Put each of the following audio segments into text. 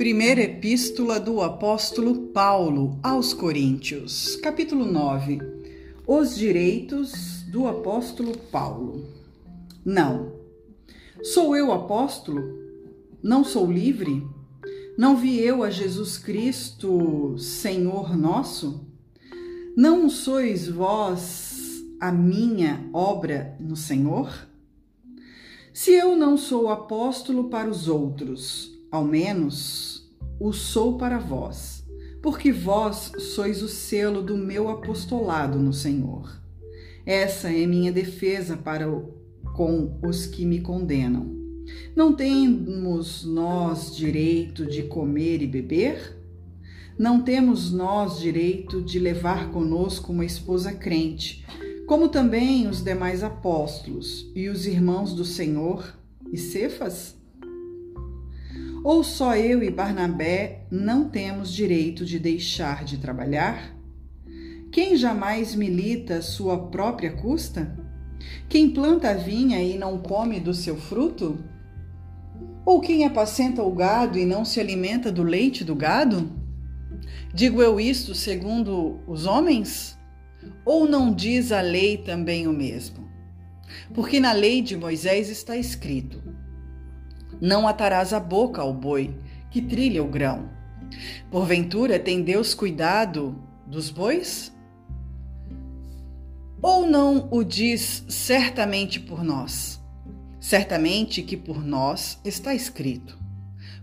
Primeira Epístola do Apóstolo Paulo aos Coríntios, capítulo 9. Os direitos do apóstolo Paulo. Não. Sou eu apóstolo? Não sou livre? Não vi eu a Jesus Cristo, Senhor nosso? Não sois vós a minha obra no Senhor? Se eu não sou apóstolo para os outros, ao menos o sou para vós, porque vós sois o selo do meu apostolado no Senhor. Essa é minha defesa para com os que me condenam. Não temos nós direito de comer e beber? Não temos nós direito de levar conosco uma esposa crente, como também os demais apóstolos e os irmãos do Senhor e Cefas? Ou só eu e Barnabé não temos direito de deixar de trabalhar? Quem jamais milita sua própria custa? Quem planta a vinha e não come do seu fruto? Ou quem apacenta o gado e não se alimenta do leite do gado? Digo eu isto segundo os homens? Ou não diz a lei também o mesmo? Porque na lei de Moisés está escrito: Não atarás a boca ao boi que trilha o grão. Porventura tem Deus cuidado dos bois? Ou não o diz certamente por nós? Certamente que por nós está escrito: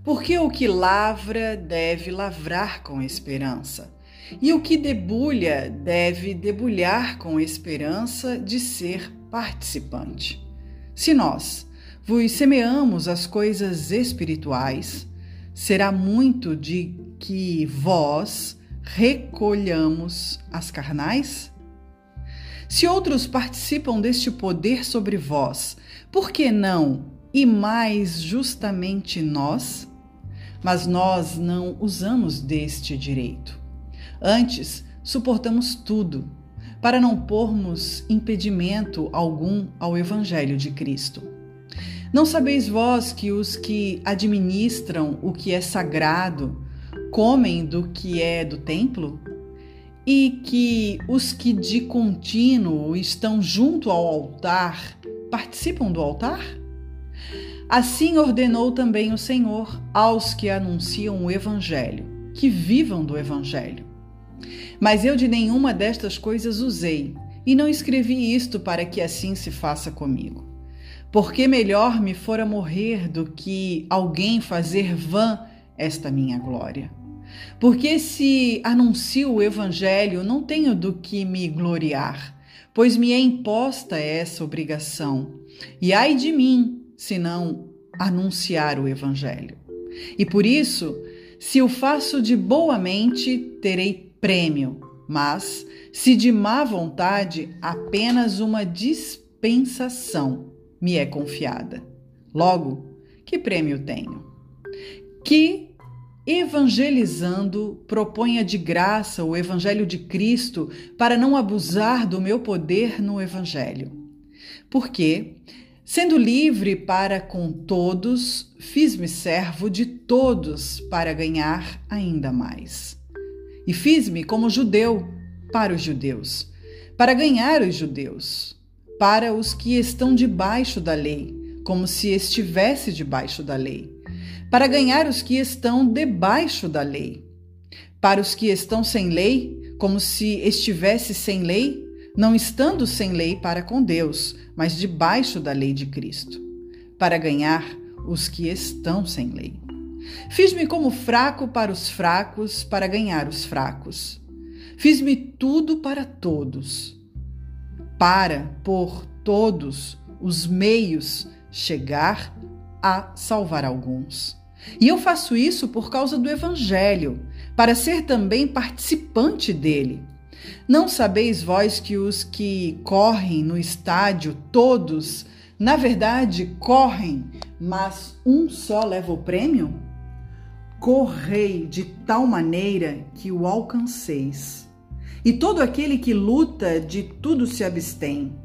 Porque o que lavra deve lavrar com esperança e o que debulha deve debulhar com esperança de ser participante. Se nós vos semeamos as coisas espirituais, será muito de que vós recolhamos as carnais? Se outros participam deste poder sobre vós, por que não e mais justamente nós? Mas nós não usamos deste direito. Antes, suportamos tudo, para não pormos impedimento algum ao Evangelho de Cristo. Não sabeis vós que os que administram o que é sagrado comem do que é do templo? E que os que de contínuo estão junto ao altar participam do altar? Assim ordenou também o Senhor aos que anunciam o Evangelho, que vivam do Evangelho. Mas eu de nenhuma destas coisas usei, e não escrevi isto para que assim se faça comigo. Porque melhor me fora morrer do que alguém fazer vã esta minha glória. Porque se anuncio o evangelho, não tenho do que me gloriar, pois me é imposta essa obrigação. E ai de mim, se não anunciar o evangelho. E por isso, se o faço de boa mente, terei prêmio, mas, se de má vontade, apenas uma dispensação me é confiada. Logo, que prêmio tenho? Que, evangelizando, proponha de graça o Evangelho de Cristo para não abusar do meu poder no Evangelho. Porque, sendo livre para com todos, fiz-me servo de todos para ganhar ainda mais. E fiz-me como judeu para os judeus, para ganhar os judeus, para os que estão debaixo da lei, como se estivesse debaixo da lei, para ganhar os que estão debaixo da lei, para os que estão sem lei, como se estivesse sem lei, não estando sem lei para com Deus, mas debaixo da lei de Cristo, para ganhar os que estão sem lei. Fiz-me como fraco para os fracos, para ganhar os fracos. Fiz-me tudo para todos, para, por todos os meios, chegar a salvar alguns. E eu faço isso por causa do Evangelho, para ser também participante dele. Não sabeis vós que os que correm no estádio, todos, na verdade, correm, mas um só leva o prêmio? correi de tal maneira que o alcanceis. E todo aquele que luta de tudo se abstém.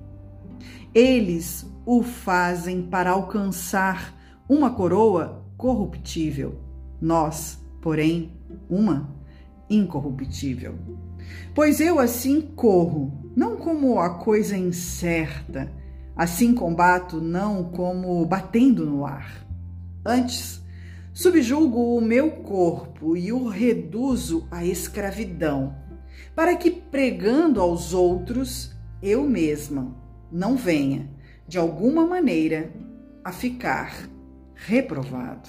Eles o fazem para alcançar uma coroa corruptível. Nós, porém uma incorruptível. Pois eu assim corro, não como a coisa incerta, assim combato, não como batendo no ar. Antes, subjugo o meu corpo e o reduzo à escravidão, para que, pregando aos outros, eu mesma não venha, de alguma maneira, a ficar reprovado.